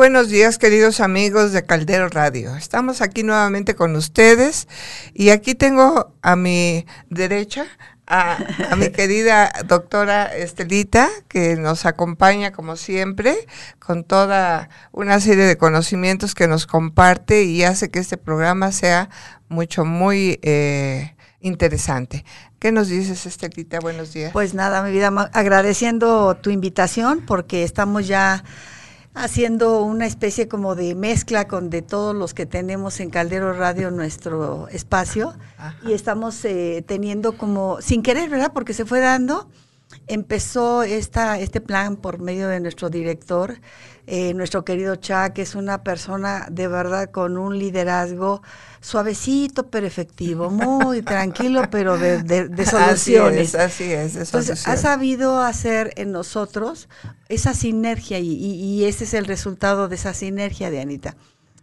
Buenos días, queridos amigos de Caldero Radio. Estamos aquí nuevamente con ustedes y aquí tengo a mi derecha a, mi querida doctora Estelita, que nos acompaña como siempre con toda una serie de conocimientos que nos comparte y hace que este programa sea mucho, muy eh, interesante. ¿Qué nos dices, Estelita? Buenos días. Pues nada, mi vida, agradeciendo tu invitación porque estamos ya haciendo una especie como de mezcla con de todos los que tenemos en Caldero Radio nuestro espacio y estamos eh, teniendo como, sin querer, ¿verdad? Porque se fue dando, empezó esta, este plan por medio de nuestro director, eh, nuestro querido Cha, que es una persona de verdad con un liderazgo suavecito pero efectivo, muy tranquilo pero de, de, soluciones. Así es, así es. Entonces, ha sabido hacer en nosotros esa sinergia y, y, ese es el resultado de esa sinergia de Anita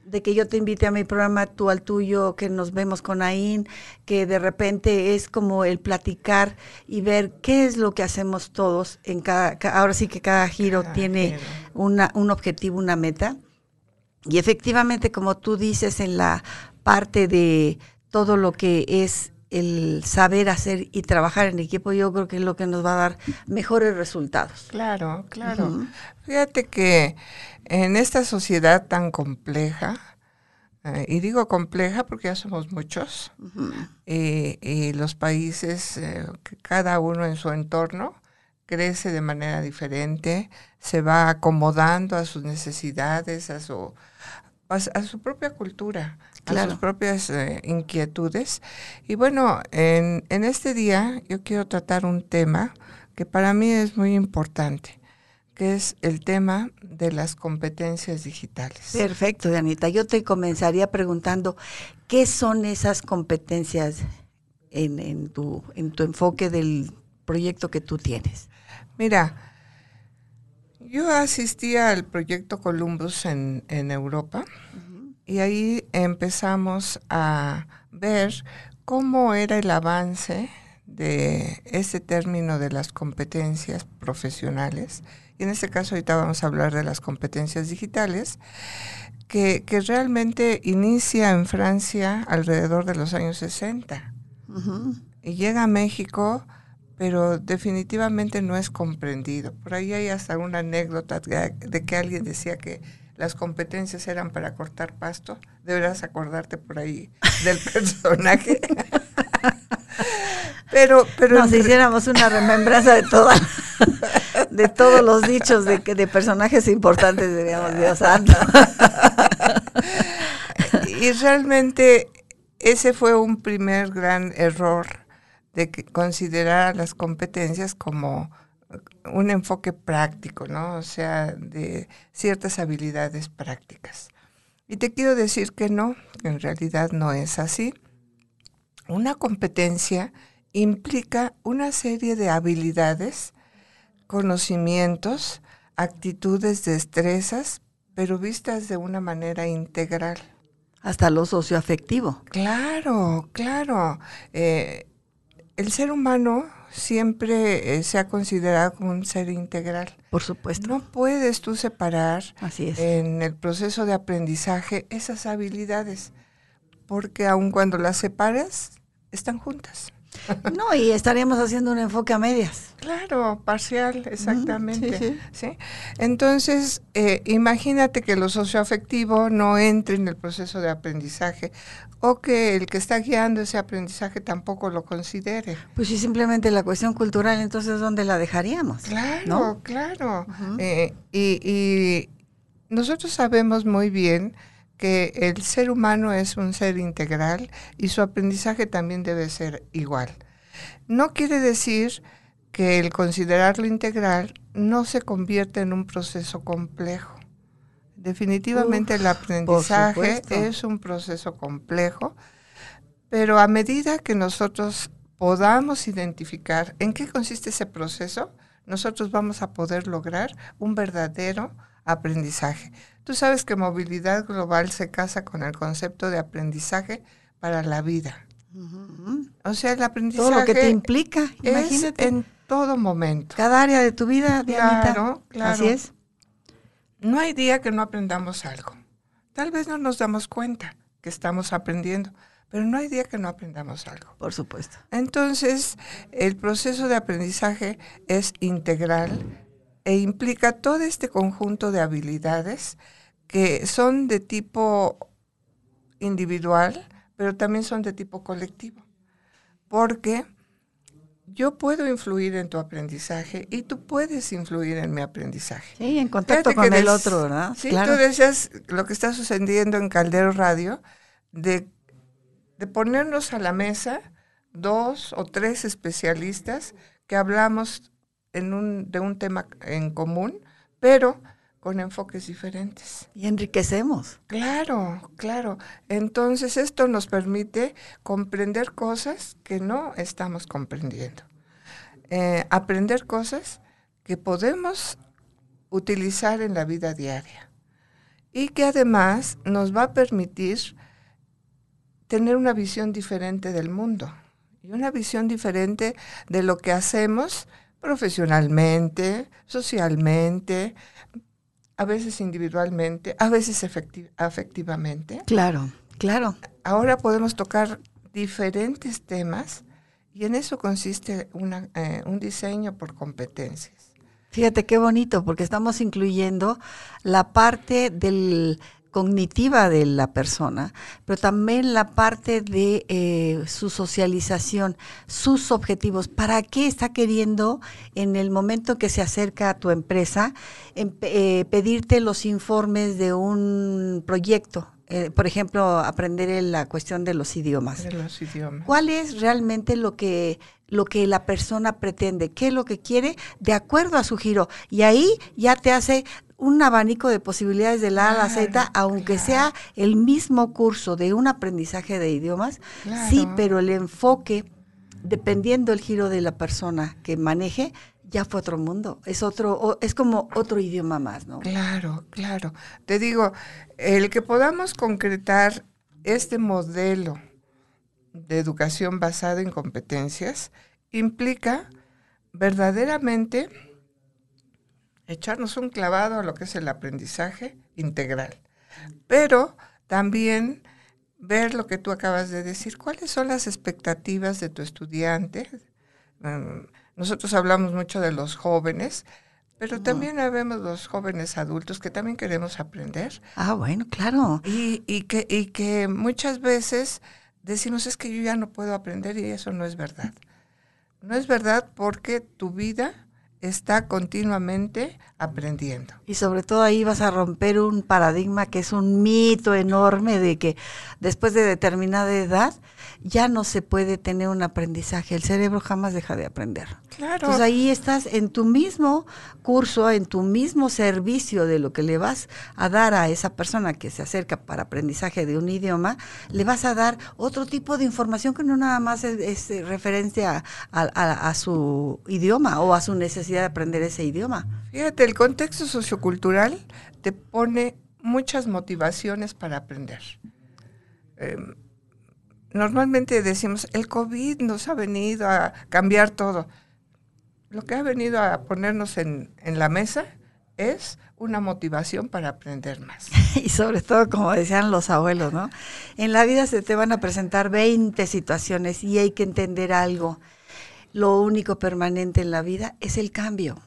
de que yo te invite a mi programa, tú al tuyo, que nos vemos con Ain, que de repente es como el platicar y ver qué es lo que hacemos todos en cada, ahora sí que cada giro tiene Una, un objetivo, una meta. Y efectivamente, como tú dices en la parte de todo lo que es el saber hacer y trabajar en equipo, yo creo que es lo que nos va a dar mejores resultados. Claro, claro. Fíjate que en esta sociedad tan compleja, eh, y digo compleja porque ya somos muchos, y, los países, eh, cada uno en su entorno, crece de manera diferente, se va acomodando a sus necesidades, a su, a su propia cultura a sus propias eh, inquietudes. Y bueno, en, en este día yo quiero tratar un tema que para mí es muy importante, que es el tema de las competencias digitales. Perfecto, Anita. Yo te comenzaría preguntando, ¿qué son esas competencias en, en, tu, en tu enfoque del proyecto que tú tienes? Mira, yo asistía al proyecto Columbus en, en Europa. Y ahí empezamos a ver cómo era el avance de ese término de las competencias profesionales. Y en este caso ahorita vamos a hablar de las competencias digitales, que, realmente inicia en Francia alrededor de los años 60. Y llega a México, pero definitivamente no es comprendido. Por ahí hay hasta una anécdota de que alguien decía que las competencias eran para cortar pasto, deberás acordarte por ahí del personaje. pero, pero nos hiciéramos una remembranza de toda, de todos los dichos de que de personajes importantes diríamos Dios santo. y realmente ese fue un primer gran error de que considerar las competencias como un enfoque práctico, ¿no? O sea, de ciertas habilidades prácticas. Y te quiero decir que no, en realidad no es así. Una competencia implica una serie de habilidades, conocimientos, actitudes, destrezas, pero vistas de una manera integral. Hasta lo socioafectivo. Claro, claro. Eh, el ser humano siempre eh, se ha considerado como un ser integral. Por supuesto. No puedes tú separar Así es. en el proceso de aprendizaje esas habilidades, porque aun cuando las separas, están juntas. No, y estaríamos haciendo un enfoque a medias. Claro, parcial, exactamente. sí, Entonces, eh, imagínate que lo socioafectivo no entre en el proceso de aprendizaje o que el que está guiando ese aprendizaje tampoco lo considere. Pues si simplemente la cuestión cultural, entonces ¿dónde la dejaríamos? Claro, claro. Eh, y, y nosotros sabemos muy bien que el ser humano es un ser integral y su aprendizaje también debe ser igual. No quiere decir que el considerarlo integral no se convierte en un proceso complejo. Definitivamente el aprendizaje es un proceso complejo, pero a medida que nosotros podamos identificar en qué consiste ese proceso, nosotros vamos a poder lograr un verdadero aprendizaje. Tú sabes que movilidad global se casa con el concepto de aprendizaje para la vida. O sea, el aprendizaje. Todo lo que te implica, imagínate. en todo momento. Cada área de tu vida, Claro, claro. Así es. no hay día que no aprendamos algo. Tal vez no nos damos cuenta que estamos aprendiendo, pero no hay día que no aprendamos algo. Por supuesto. Entonces, el proceso de aprendizaje es integral e implica todo este conjunto de habilidades que son de tipo individual, pero también son de tipo colectivo. Porque yo puedo influir en tu aprendizaje y tú puedes influir en mi aprendizaje. Sí, en contacto con el otro, ¿verdad? Sí, tú decías lo que está sucediendo en Caldero Radio, de, de ponernos a la mesa dos o tres especialistas que hablamos en un, de un tema en común, pero con enfoques diferentes. Y enriquecemos. Claro, claro. Entonces esto nos permite comprender cosas que no estamos comprendiendo. Eh, aprender cosas que podemos utilizar en la vida diaria y que además nos va a permitir tener una visión diferente del mundo y una visión diferente de lo que hacemos profesionalmente, socialmente, a veces individualmente, a veces afectivamente. Claro, claro. Ahora podemos tocar diferentes temas y en eso consiste una, eh, un diseño por competencias. Fíjate qué bonito, porque estamos incluyendo la parte del cognitiva de la persona, pero también la parte de eh, su socialización, sus objetivos, para qué está queriendo en el momento que se acerca a tu empresa eh, pedirte los informes de un proyecto. Eh, por ejemplo, aprender la cuestión de los idiomas. De los idiomas. ¿Cuál es realmente lo que lo que la persona pretende, qué es lo que quiere de acuerdo a su giro. Y ahí ya te hace un abanico de posibilidades de la A a la Z, aunque sea el mismo curso de un aprendizaje de idiomas, sí, pero el enfoque, dependiendo el giro de la persona que maneje, ya fue otro mundo, es otro, es como otro idioma más, ¿no? Claro, claro. Te digo, el que podamos concretar este modelo de educación basado en competencias implica verdaderamente echarnos un clavado a lo que es el aprendizaje integral. Pero también ver lo que tú acabas de decir, cuáles son las expectativas de tu estudiante. Nosotros hablamos mucho de los jóvenes, pero también vemos los jóvenes adultos que también queremos aprender. Ah, bueno, claro. Y, y, que, y que muchas veces decimos es que yo ya no puedo aprender y eso no es verdad. No es verdad porque tu vida está continuamente aprendiendo. Y sobre todo ahí vas a romper un paradigma que es un mito enorme de que después de determinada edad ya no se puede tener un aprendizaje. El cerebro jamás deja de aprender. Claro. Entonces ahí estás en tu mismo curso, en tu mismo servicio de lo que le vas a dar a esa persona que se acerca para aprendizaje de un idioma, le vas a dar otro tipo de información que no nada más es, referencia a, su idioma o a su necesidad de aprender ese idioma. Fíjate, el contexto sociocultural te pone muchas motivaciones para aprender. Em, normalmente decimos, el COVID nos ha venido a cambiar todo. Lo que ha venido a ponernos en, la mesa es una motivación para aprender más. y sobre todo, como decían los abuelos, ¿no? En la vida se te van a presentar 20 situaciones y hay que entender algo. Lo único permanente en la vida es el cambio.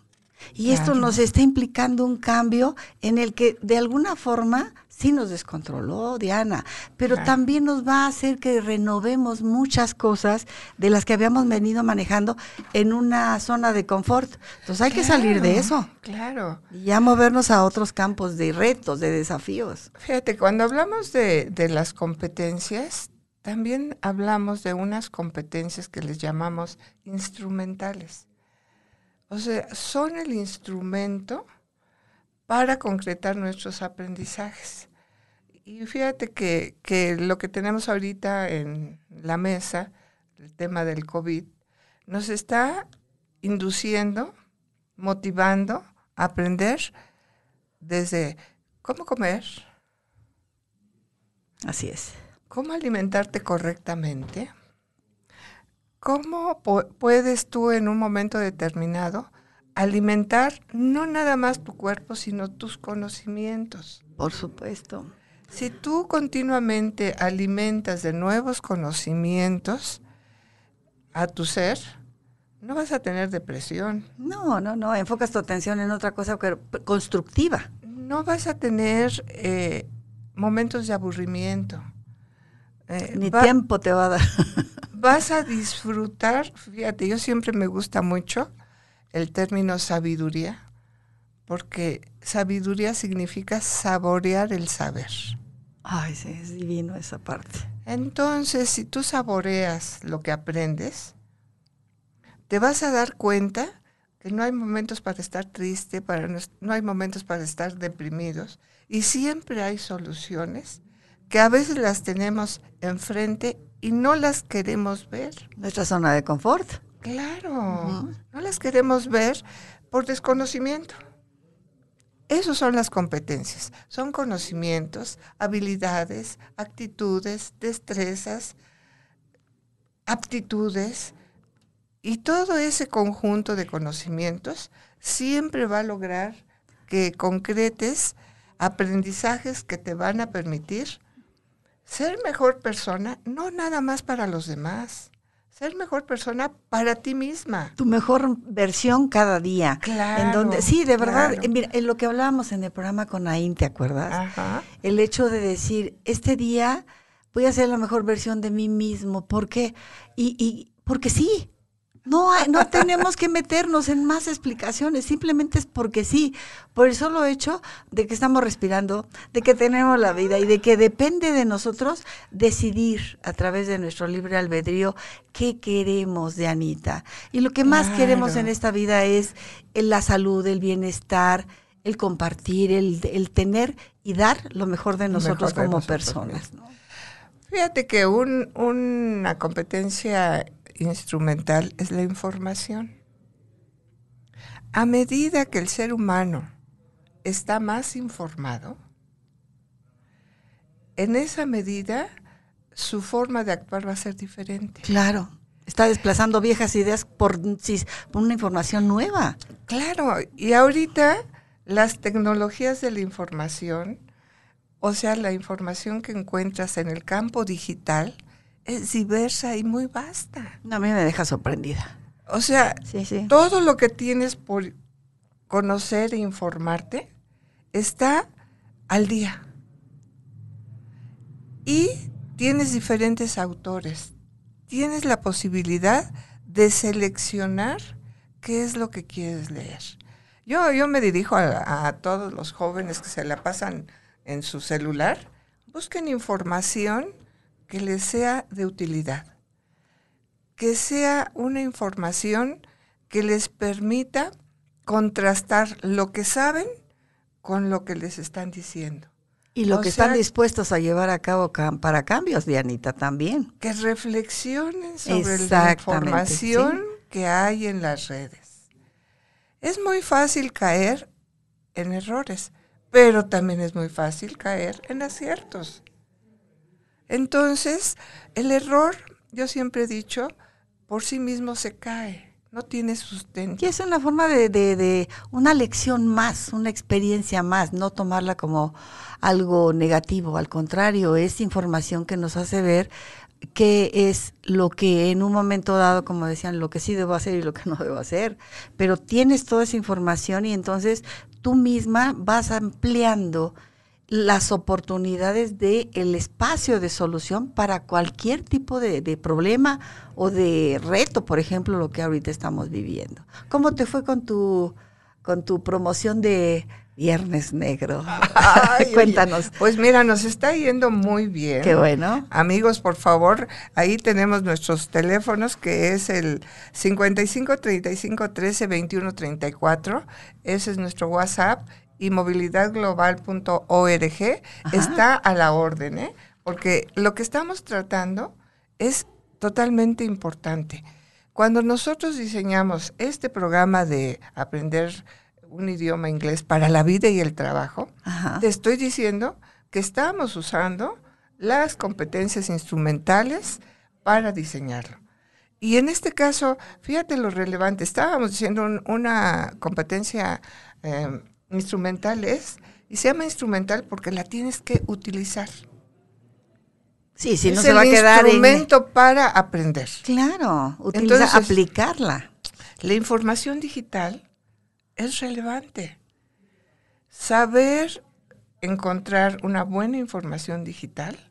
Y esto nos está implicando un cambio en el que de alguna forma sí nos descontroló Diana, pero también nos va a hacer que renovemos muchas cosas de las que habíamos venido manejando en una zona de confort. Entonces hay que salir de eso. Claro. Y ya movernos a otros campos de retos, de desafíos. Fíjate, cuando hablamos de, de las competencias, también hablamos de unas competencias que les llamamos instrumentales. O sea, son el instrumento para concretar nuestros aprendizajes. Y fíjate que, que, lo que tenemos ahorita en la mesa, el tema del COVID, nos está induciendo, motivando a aprender desde cómo comer. Así es. Cómo alimentarte correctamente. Cómo puedes tú en un momento determinado alimentar no nada más tu cuerpo, sino tus conocimientos. Por supuesto. Si tú continuamente alimentas de nuevos conocimientos a tu ser, no vas a tener depresión. No, no, no, enfocas tu atención en otra cosa constructiva. No vas a tener eh, momentos de aburrimiento. Eh, Ni tiempo te va a dar. vas a disfrutar, fíjate, yo siempre me gusta mucho el término sabiduría, porque sabiduría significa saborear el saber. Ay, sí, es divino esa parte. Entonces, si tú saboreas lo que aprendes, te vas a dar cuenta que no hay momentos para estar triste, para no, hay momentos para estar deprimidos y siempre hay soluciones que a veces las tenemos enfrente y no las queremos ver. Nuestra zona de confort. Claro, no las queremos ver por desconocimiento. Esas son las competencias, son conocimientos, habilidades, actitudes, destrezas, aptitudes. Y todo ese conjunto de conocimientos siempre va a lograr que concretes aprendizajes que te van a permitir ser mejor persona, no nada más para los demás, ser mejor persona para ti misma. Tu mejor versión cada día. Claro. En donde, sí, de verdad, eh, mira, en lo que hablábamos en el programa con Ain, ¿te acuerdas? Ajá. El hecho de decir, este día voy a ser la mejor versión de mí mismo. ¿Por qué? Y, y porque sí, no, no tenemos que meternos en más explicaciones, simplemente es porque sí, por el solo hecho de que estamos respirando, de que tenemos la vida y de que depende de nosotros decidir a través de nuestro libre albedrío qué queremos de Anita. Y lo que más queremos en esta vida es la salud, el bienestar, el compartir, el, tener y dar lo mejor de nosotros como personas. Fíjate que un, una competencia instrumental es la información. A medida que el ser humano está más informado, en esa medida su forma de actuar va a ser diferente. Claro, está desplazando viejas ideas por, por una información nueva. Claro, y ahorita las tecnologías de la información, o sea, la información que encuentras en el campo digital, es diversa y muy vasta. a mí me deja sorprendida. O sea, todo lo que tienes por conocer e informarte está al día. Y tienes diferentes autores. Tienes la posibilidad de seleccionar qué es lo que quieres leer. Yo, yo me dirijo a, a todos los jóvenes que se la pasan en su celular. Busquen información que les sea de utilidad, que sea una información que les permita contrastar lo que saben con lo que les están diciendo. Y lo que están dispuestos a llevar a cabo para cambios, Dianita, también. Que reflexionen sobre la información que hay en las redes. Es muy fácil caer en errores, pero también es muy fácil caer en aciertos. Entonces, el error, yo siempre he dicho, por sí mismo se cae, no tiene sustento. Y es una forma de, de, una lección más, una experiencia más, no tomarla como algo negativo, al contrario, es información que nos hace ver qué es lo que en un momento dado, como decían, lo que sí debo hacer y lo que no debo hacer, pero tienes toda esa información y entonces tú misma vas ampliando las oportunidades de el espacio de solución para cualquier tipo de, problema o de reto, por ejemplo, lo que ahorita estamos viviendo. ¿Cómo te fue con tu con tu promoción de Viernes Negro? Cuéntanos. pues mira, nos está yendo muy bien. Qué bueno. Amigos, por favor, ahí tenemos nuestros teléfonos que es el 55 35 13 21 34. Ese es nuestro WhatsApp y movilidadglobal.org está a la orden, ¿eh? porque lo que estamos tratando es totalmente importante. Cuando nosotros diseñamos este programa de aprender un idioma inglés para la vida y el trabajo, te estoy diciendo que estamos usando las competencias instrumentales para diseñarlo. Y en este caso, fíjate lo relevante, estábamos diciendo una competencia em, instrumental es, y se llama instrumental porque la tienes que utilizar. Sí, si no se va a quedar instrumento para aprender. Claro, utiliza, aplicarla. La información digital es relevante. Saber encontrar una buena información digital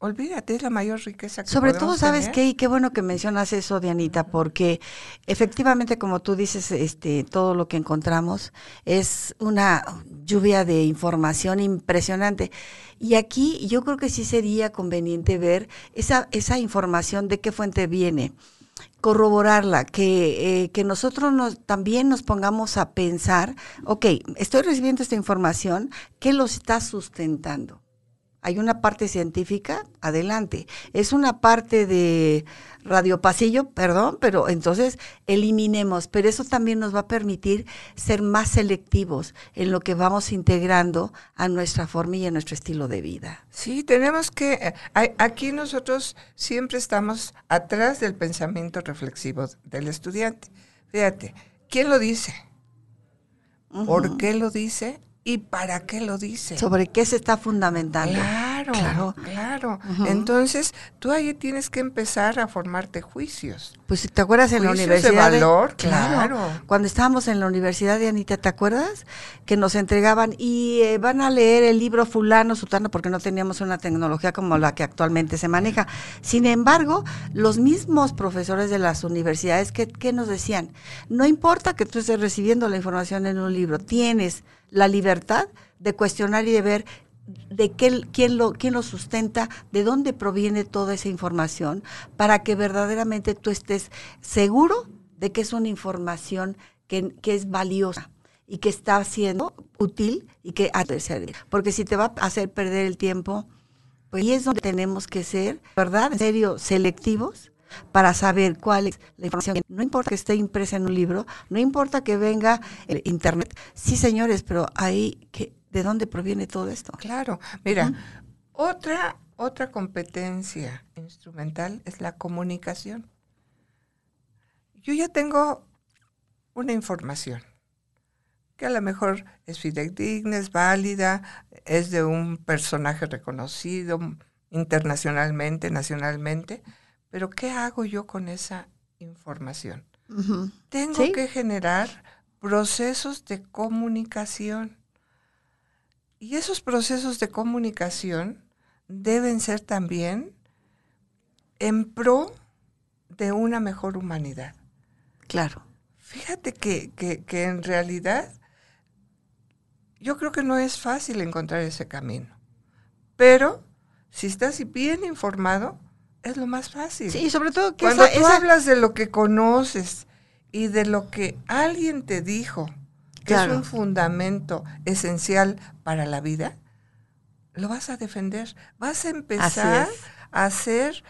Olvídate, es la mayor riqueza que Sobre todo, ¿sabes qué? Y qué bueno que mencionas eso, Dianita, porque efectivamente, como tú dices, este, todo lo que encontramos es una lluvia de información impresionante. Y aquí yo creo que sí sería conveniente ver esa, esa información de qué fuente viene corroborarla, que, eh, que nosotros nos, también nos pongamos a pensar, ok, estoy recibiendo esta información, ¿qué lo está sustentando? Hay una parte científica, adelante. Es una parte de radiopasillo, perdón, pero entonces eliminemos. Pero eso también nos va a permitir ser más selectivos en lo que vamos integrando a nuestra forma y a nuestro estilo de vida. Sí, tenemos que, eh, aquí nosotros siempre estamos atrás del pensamiento reflexivo del estudiante. Fíjate, ¿quién lo dice? ¿Por qué lo dice? ¿Y para qué lo dice? ¿Sobre qué se está fundamentando? Claro, claro. claro. Entonces, tú ahí tienes que empezar a formarte juicios. Pues si te acuerdas en la universidad. De valor, claro. Cuando estábamos en la universidad de Anita, ¿te acuerdas? Que nos entregaban y eh, van a leer el libro fulano, sutano, porque no teníamos una tecnología como la que actualmente se maneja. Sin embargo, los mismos profesores de las universidades, ¿qué, qué nos decían? No importa que tú estés recibiendo la información en un libro, tienes la libertad de cuestionar y de ver de qué, quién, lo, quién lo sustenta, de dónde proviene toda esa información, para que verdaderamente tú estés seguro de que es una información que, es valiosa y que está siendo útil y que ha de servir. Porque si te va a hacer perder el tiempo, pues es donde tenemos que ser, ¿verdad? En serio, selectivos para saber cuál es la información. No importa que esté impresa en un libro, no importa que venga el internet. Sí, señores, pero ahí que ¿de dónde proviene todo esto? Claro, mira, otra otra competencia instrumental es la comunicación. Yo ya tengo una información que a lo mejor es fidedigna, es válida, es de un personaje reconocido internacionalmente, nacionalmente, pero ¿qué hago yo con esa información? Tengo que generar procesos de comunicación. Y esos procesos de comunicación deben ser también en pro de una mejor humanidad. Claro. Fíjate que, que en realidad yo creo que no es fácil encontrar ese camino. Pero si estás bien informado, es lo más fácil. Sí, sobre todo que cuando tú hablas de lo que conoces y de lo que alguien te dijo, que es un fundamento esencial para la vida, lo vas a defender. Vas a empezar a ser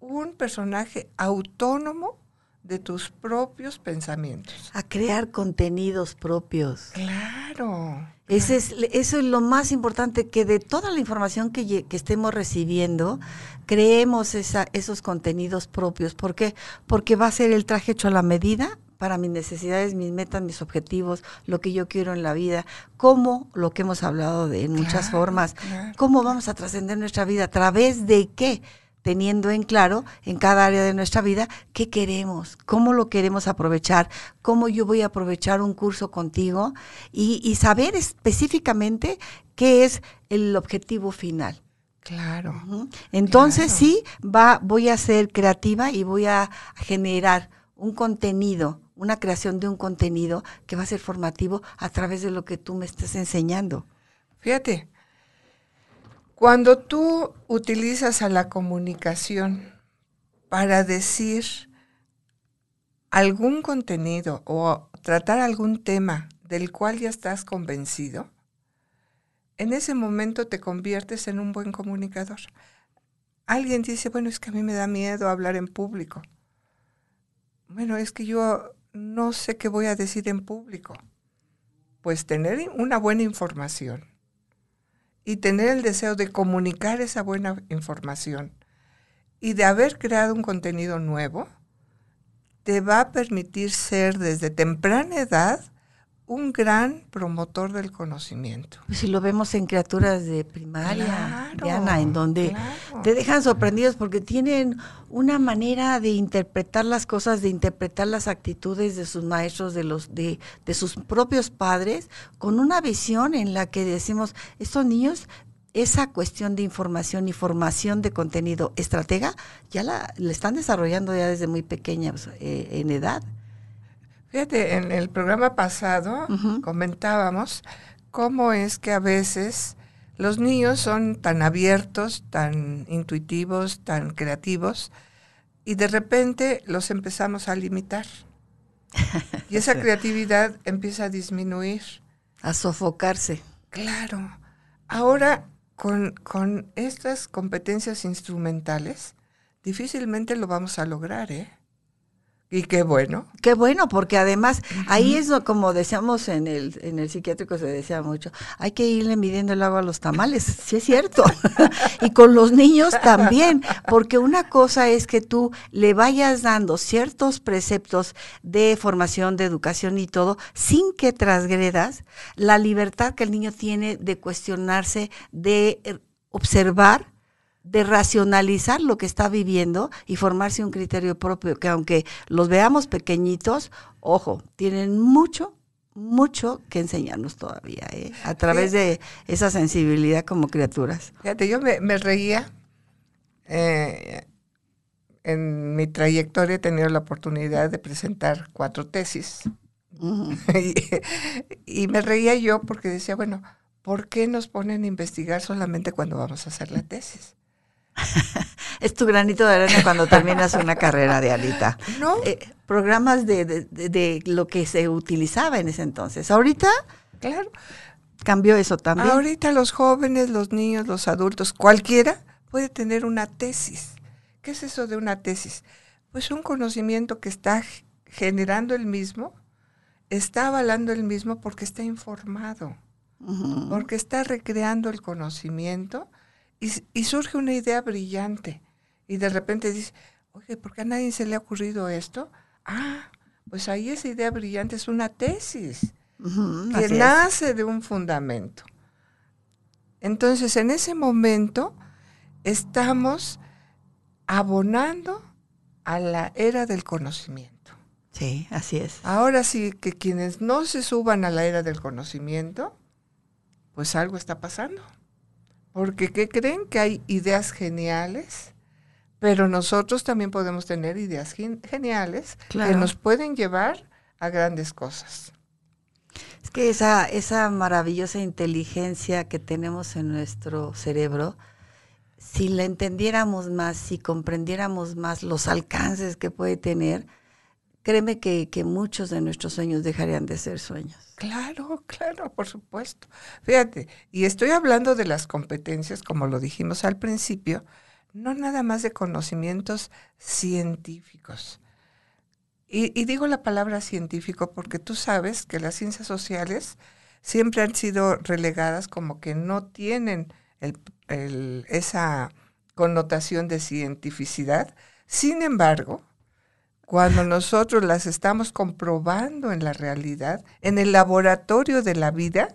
un personaje autónomo de tus propios pensamientos. A crear contenidos propios. Claro. Ese es, eso es lo más importante, que de toda la información que, que estemos recibiendo, creemos esa, esos contenidos propios. ¿Por qué? Porque va a ser el traje hecho a la medida para mis necesidades, mis metas, mis objetivos, lo que yo quiero en la vida, cómo, lo que hemos hablado de en muchas formas, cómo vamos a trascender nuestra vida, a través de qué teniendo en claro en cada área de nuestra vida qué queremos, cómo lo queremos aprovechar, cómo yo voy a aprovechar un curso contigo y, saber específicamente qué es el objetivo final. Claro. Entonces sí, va, voy a ser creativa y voy a generar un contenido, una creación de un contenido que va a ser formativo a través de lo que tú me estás enseñando. Fíjate, cuando tú utilizas a la comunicación para decir algún contenido o tratar algún tema del cual ya estás convencido, en ese momento te conviertes en un buen comunicador. Alguien dice, bueno, es que a mí me da miedo hablar en público. Bueno, es que yo no sé qué voy a decir en público. Pues tener una buena información y tener el deseo de comunicar esa buena información y de haber creado un contenido nuevo, te va a permitir ser desde temprana edad un gran promotor del conocimiento. Pues si lo vemos en criaturas de primaria, Diana, en donde te dejan sorprendidos porque tienen una manera de interpretar las cosas, de interpretar las actitudes de sus maestros, de los de, de sus propios padres, con una visión en la que decimos, estos niños esa cuestión de información y formación de contenido estratega ya la, están desarrollando ya desde muy pequeñas eh, en edad. Fíjate, en el programa pasado comentábamos cómo es que a veces los niños son tan abiertos, tan intuitivos, tan creativos, y de repente los empezamos a limitar. Y esa creatividad empieza a disminuir. A sofocarse. Claro. Ahora, con, con estas competencias instrumentales, difícilmente lo vamos a lograr, ¿eh? Y qué bueno. Qué bueno, porque además ahí es como decíamos en el, en el psiquiátrico, se decía mucho, hay que irle midiendo el agua a los tamales, sí es cierto. y con los niños también, porque una cosa es que tú le vayas dando ciertos preceptos de formación, de educación y todo, sin que transgredas la libertad que el niño tiene de cuestionarse, de eh, observar de racionalizar lo que está viviendo y formarse un criterio propio, que aunque los veamos pequeñitos, ojo, tienen mucho, mucho que enseñarnos todavía, ¿eh? a través de esa sensibilidad como criaturas. Fíjate, yo me, reía. Eh, en mi trayectoria he tenido la oportunidad de presentar cuatro tesis. y, me reía yo porque decía, bueno, ¿por qué nos ponen a investigar solamente cuando vamos a hacer la tesis? es tu granito de arena cuando terminas una carrera de alita. No. Eh, programas de, de, lo que se utilizaba en ese entonces. Ahorita, claro, cambió eso también. Ahorita los jóvenes, los niños, los adultos, cualquiera puede tener una tesis. ¿Qué es eso de una tesis? Pues un conocimiento que está generando el mismo, está avalando el mismo porque está informado, porque está recreando el conocimiento y, surge una idea brillante. Y de repente dice, oye, ¿por qué a nadie se le ha ocurrido esto? Ah, pues ahí esa idea brillante es una tesis que nace de un fundamento. Entonces, en ese momento estamos abonando a la era del conocimiento. Sí, así es. Ahora sí que quienes no se suban a la era del conocimiento, pues algo está pasando. Porque ¿qué creen? Que hay ideas geniales, pero nosotros también podemos tener ideas geniales que nos pueden llevar a grandes cosas. Es que esa, esa maravillosa inteligencia que tenemos en nuestro cerebro, si la entendiéramos más, si comprendiéramos más los alcances que puede tener, créeme que, que muchos de nuestros sueños dejarían de ser sueños. Claro, claro, por supuesto. Fíjate, y estoy hablando de las competencias, como lo dijimos al principio, no nada más de conocimientos científicos. Y, digo la palabra científico porque tú sabes que las ciencias sociales siempre han sido relegadas como que no tienen esa connotación de cientificidad. Sin embargo, cuando nosotros las estamos comprobando en la realidad, en el laboratorio de la vida,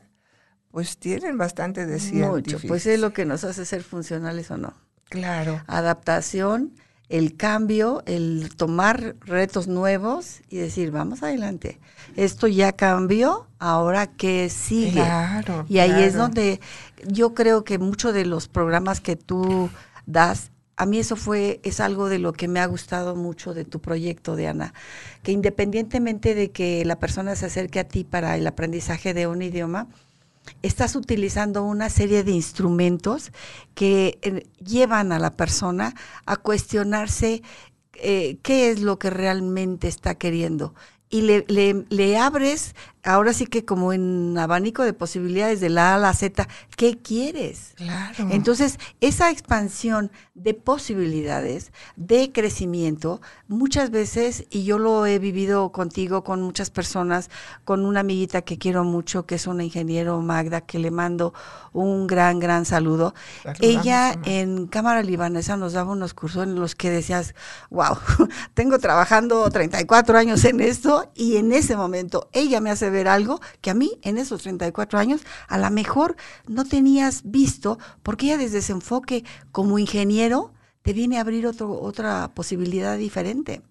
pues tienen bastante de ciencia. Mucho, pues es lo que nos hace ser funcionales o no. Claro. Adaptación, el cambio, el tomar retos nuevos y decir, vamos adelante. Esto ya cambió, ahora qué sigue. Claro. Y ahí es donde yo creo que muchos de los programas que tú das a mí eso fue, es algo de lo que me ha gustado mucho de tu proyecto, Diana, que independientemente de que la persona se acerque a ti para el aprendizaje de un idioma, estás utilizando una serie de instrumentos que eh, llevan a la persona a cuestionarse eh, qué es lo que realmente está queriendo. Y le, le, abres ahora sí que como en abanico de posibilidades de la A a la Z, ¿qué quieres? Claro. Entonces, esa expansión de posibilidades, de crecimiento, muchas veces, y yo lo he vivido contigo, con muchas personas, con una amiguita que quiero mucho, que es una ingeniero Magda, que le mando un gran, gran saludo. Ella en Cámara Libanesa nos daba unos cursos en los que decías, wow, tengo trabajando 34 años en esto y en ese momento ella me hace ver algo que a mí en esos 34 años a lo mejor no tenías visto porque ella desde ese enfoque como ingeniero te viene a abrir otro, otra posibilidad diferente.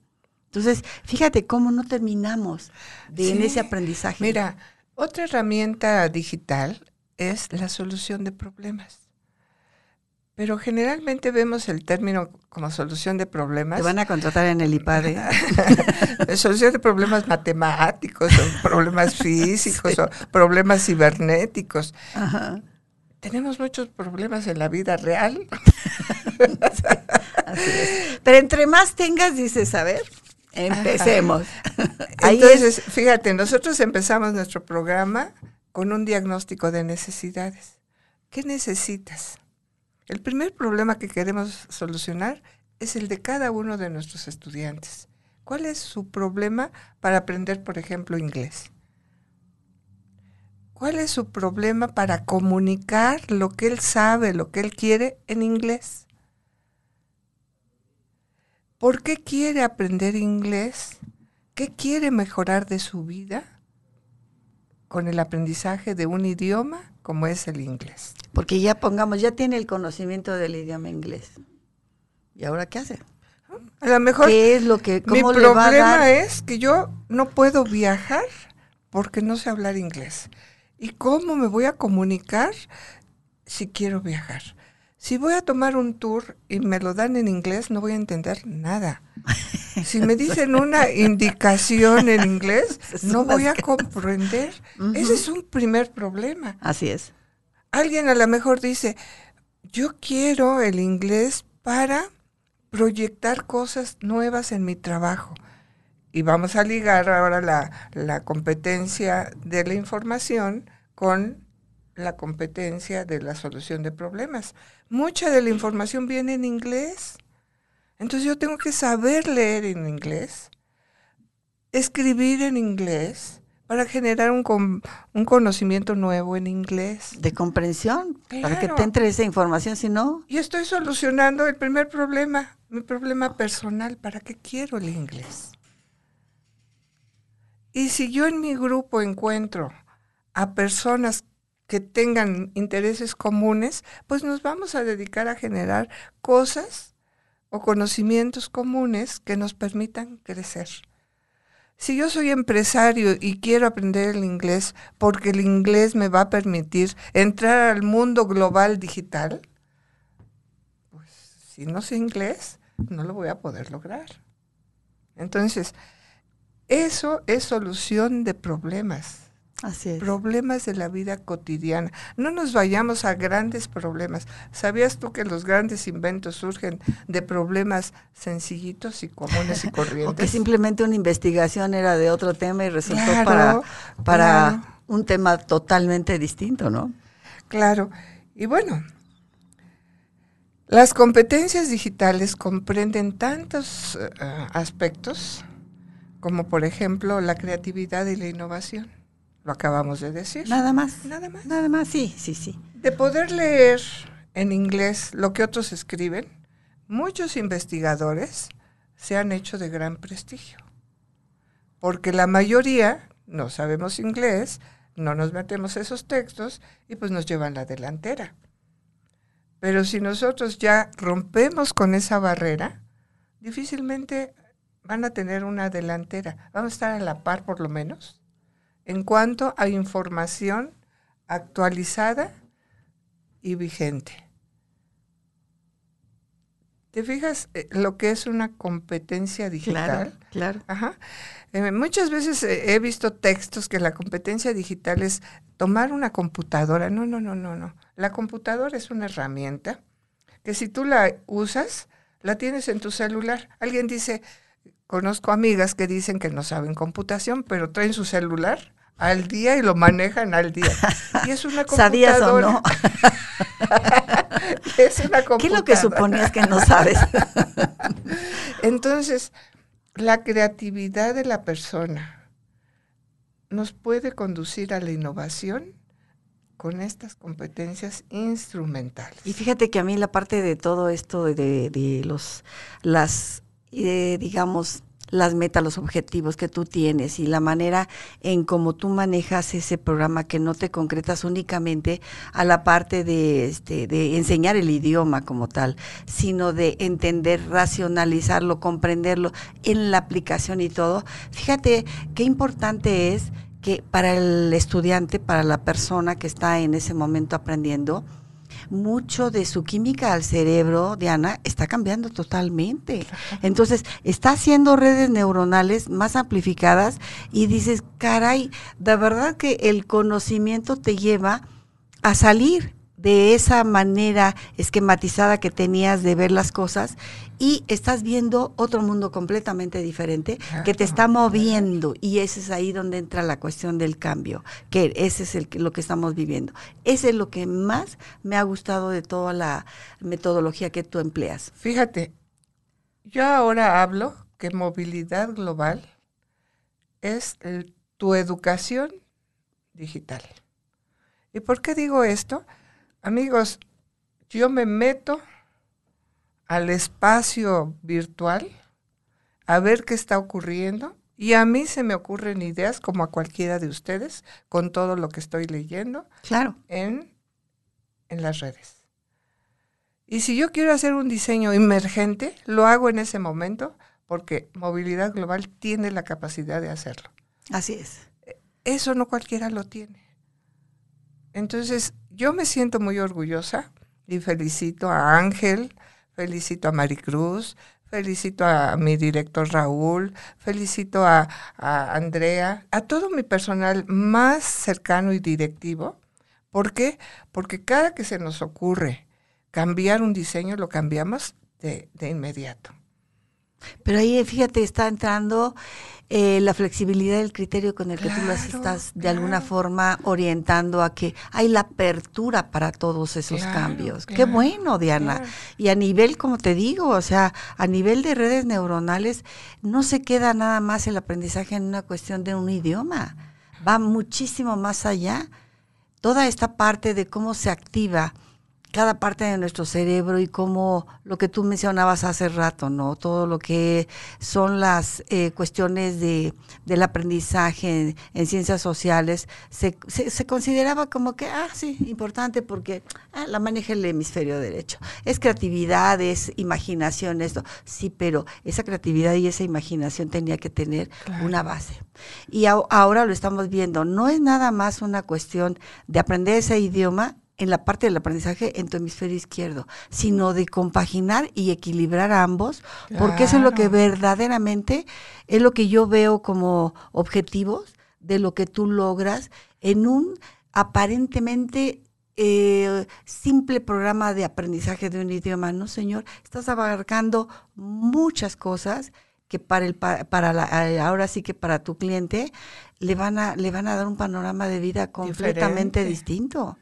Entonces, fíjate cómo no terminamos de, en ese aprendizaje. Mira, otra herramienta digital es la solución de problemas. Pero generalmente vemos el término como solución de problemas. Te van a contratar en el IPADE. solución de problemas matemáticos, o problemas físicos, o problemas cibernéticos. Tenemos muchos problemas en la vida real. Pero entre más tengas, dices, a ver, empecemos. Entonces, fíjate, nosotros empezamos nuestro programa con un diagnóstico de necesidades. ¿Qué necesitas? El primer problema que queremos solucionar es el de cada uno de nuestros estudiantes. ¿Cuál es su problema para aprender, por ejemplo, inglés? ¿Cuál es su problema para comunicar lo que él sabe, lo que él quiere en inglés? ¿Por qué quiere aprender inglés? ¿Qué quiere mejorar de su vida con el aprendizaje de un idioma como es el inglés? Porque ya pongamos, ya tiene el conocimiento del idioma inglés. ¿Y ahora qué hace? A lo mejor. ¿Qué es lo que mi problema es que yo no puedo viajar porque no sé hablar inglés. ¿Y cómo me voy a comunicar si quiero viajar? Si voy a tomar un tour y me lo dan en inglés, no voy a entender nada. Si me dicen una indicación en inglés, no voy a comprender. Ese es un primer problema. Así es alguien a lo mejor dice, yo quiero el inglés para proyectar cosas nuevas en mi trabajo. Y vamos a ligar ahora la, competencia de la información con la competencia de la solución de problemas. Mucha de la información viene en inglés. Entonces yo tengo que saber leer en inglés, escribir en inglés, para generar un, un conocimiento nuevo en inglés. De comprensión, para que te entre esa información, si no... Y estoy solucionando el primer problema, mi problema personal, ¿para qué quiero el inglés? Y si yo en mi grupo encuentro a personas que tengan intereses comunes, pues nos vamos a dedicar a generar cosas o conocimientos comunes que nos permitan crecer. Si yo soy empresario y quiero aprender el inglés porque el inglés me va a permitir entrar al mundo global digital, pues si no sé inglés, no lo voy a poder lograr. Entonces, eso es solución de problemas. Así es. Problemas de la vida cotidiana. No nos vayamos a grandes problemas. ¿Sabías tú que los grandes inventos surgen de problemas sencillitos y comunes y corrientes? o que simplemente una investigación era de otro tema y resultó para, para un tema totalmente distinto, ¿no? Claro. Y bueno, las competencias digitales comprenden tantos eh, aspectos como por ejemplo la creatividad y la innovación. Lo acabamos de decir. Nada más. Nada más. Nada más, sí, sí, sí. De poder leer en inglés lo que otros escriben, muchos investigadores se han hecho de gran prestigio. Porque la mayoría no sabemos inglés, no nos metemos esos textos y pues nos llevan la delantera. Pero si nosotros ya rompemos con esa barrera, difícilmente van a tener una delantera. Vamos a estar a la par por lo menos en cuanto a información actualizada y vigente. ¿Te fijas eh, lo que es una competencia digital? Claro, Ajá. Eh, muchas veces eh, he visto textos que la competencia digital es tomar una computadora. No, no, no, no, no. La computadora es una herramienta que si tú la usas, la tienes en tu celular. Alguien dice, conozco amigas que dicen que no saben computación, pero traen su celular al día y lo manejan al día. Y es una computadora. ¿Sabías o no? es una computadora. ¿Qué es lo que suponías que no sabes? Entonces, la creatividad de la persona nos puede conducir a la innovación con estas competencias instrumentales. Y fíjate que a mí la parte de todo esto de, de los las eh, digamos las metas, los objetivos que tú tienes y la manera en cómo tú manejas ese programa que no te concretas únicamente a la parte de, este, de enseñar el idioma como tal, sino de entender, racionalizarlo, comprenderlo en la aplicación y todo. Fíjate qué importante es que para el estudiante, para la persona que está en ese momento aprendiendo, mucho de su química al cerebro, Diana, está cambiando totalmente. Entonces, está haciendo redes neuronales más amplificadas y dices, caray, de verdad que el conocimiento te lleva a salir de esa manera esquematizada que tenías de ver las cosas y estás viendo otro mundo completamente diferente que te está moviendo y ese es ahí donde entra la cuestión del cambio, que ese es el, lo que estamos viviendo. Ese es lo que más me ha gustado de toda la metodología que tú empleas. Fíjate, yo ahora hablo que movilidad global es tu educación digital. ¿Y por qué digo esto? Amigos, yo me meto al espacio virtual a ver qué está ocurriendo y a mí se me ocurren ideas como a cualquiera de ustedes con todo lo que estoy leyendo claro. en, en las redes. Y si yo quiero hacer un diseño emergente, lo hago en ese momento porque movilidad global tiene la capacidad de hacerlo. Así es. Eso no cualquiera lo tiene. Entonces, yo me siento muy orgullosa y felicito a Ángel, felicito a Maricruz, felicito a mi director Raúl, felicito a, Andrea, a todo mi personal más cercano y directivo. ¿Por qué? Porque cada que se nos ocurre cambiar un diseño, lo cambiamos de, de inmediato. Pero ahí, fíjate, está entrando eh, la flexibilidad del criterio con el que tú las estás de alguna forma orientando a que hay la apertura para todos esos cambios. Qué bueno, Diana. Y a nivel, como te digo, o sea, a nivel de redes neuronales, no se queda nada más el aprendizaje en una cuestión de un idioma. Va muchísimo más allá. Toda esta parte de cómo se activa cada parte de nuestro cerebro y cómo lo que tú mencionabas hace rato, ¿no? Todo lo que son las eh, cuestiones de, del aprendizaje en, ciencias sociales, se, se, consideraba como que, ah, sí, importante porque ah, la maneja el hemisferio derecho. Es creatividad, es imaginación, esto. Sí, pero esa creatividad y esa imaginación tenía que tener una base. Y ahora lo estamos viendo, no es nada más una cuestión de aprender ese idioma en la parte del aprendizaje en tu hemisferio izquierdo, sino de compaginar y equilibrar ambos, porque eso es lo que verdaderamente es lo que yo veo como objetivos de lo que tú logras en un aparentemente eh, simple programa de aprendizaje de un idioma, no señor, estás abarcando muchas cosas que para el para la, ahora sí que para tu cliente le van a le van a dar un panorama de vida completamente distinto.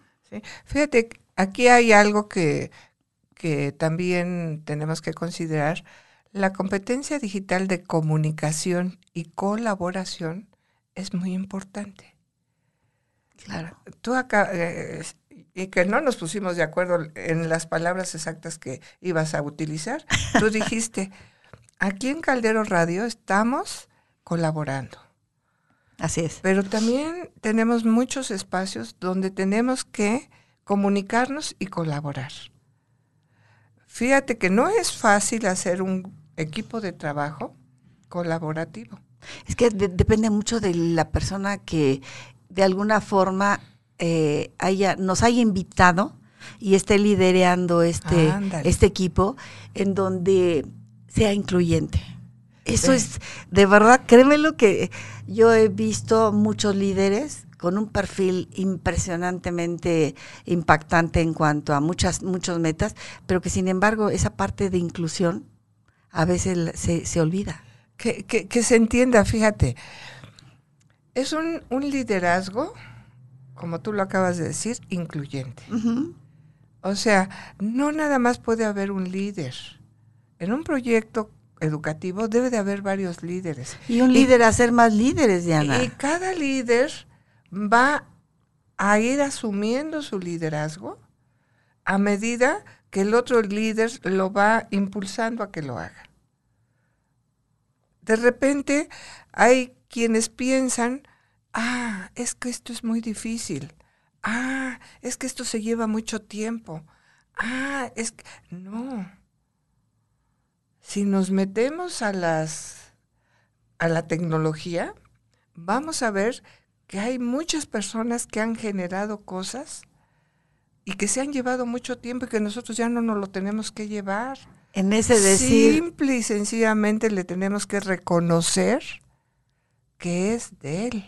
Fíjate, aquí hay algo que, que también tenemos que considerar. La competencia digital de comunicación y colaboración es muy importante. Claro. Tú acá, eh, y que no nos pusimos de acuerdo en las palabras exactas que ibas a utilizar, tú dijiste, aquí en Caldero Radio estamos colaborando. Así es. Pero también tenemos muchos espacios donde tenemos que comunicarnos y colaborar. Fíjate que no es fácil hacer un equipo de trabajo colaborativo. Es que depende mucho de la persona que de alguna forma eh, haya, nos haya invitado y esté liderando este, este equipo en donde sea incluyente. Eso es, de verdad, créemelo que yo he visto muchos líderes con un perfil impresionantemente impactante en cuanto a muchas, muchas metas, pero que sin embargo esa parte de inclusión a veces se, se olvida. Que, que, que se entienda, fíjate, Es un, liderazgo, como tú lo acabas de decir, incluyente. O sea, no nada más puede haber un líder. En un proyecto educativo debe de haber varios líderes. Y un líder a ser más líderes, Diana. Y cada líder va a ir asumiendo su liderazgo a medida que el otro líder lo va impulsando a que lo haga. De repente hay quienes piensan, ah, es que esto es muy difícil, ah, es que esto se lleva mucho tiempo, ah, es que no. Si nos metemos a las a la tecnología, vamos a ver que hay muchas personas que han generado cosas y que se han llevado mucho tiempo y que nosotros ya no nos lo tenemos que llevar. En ese decir. Simple y sencillamente le tenemos que reconocer que es de él.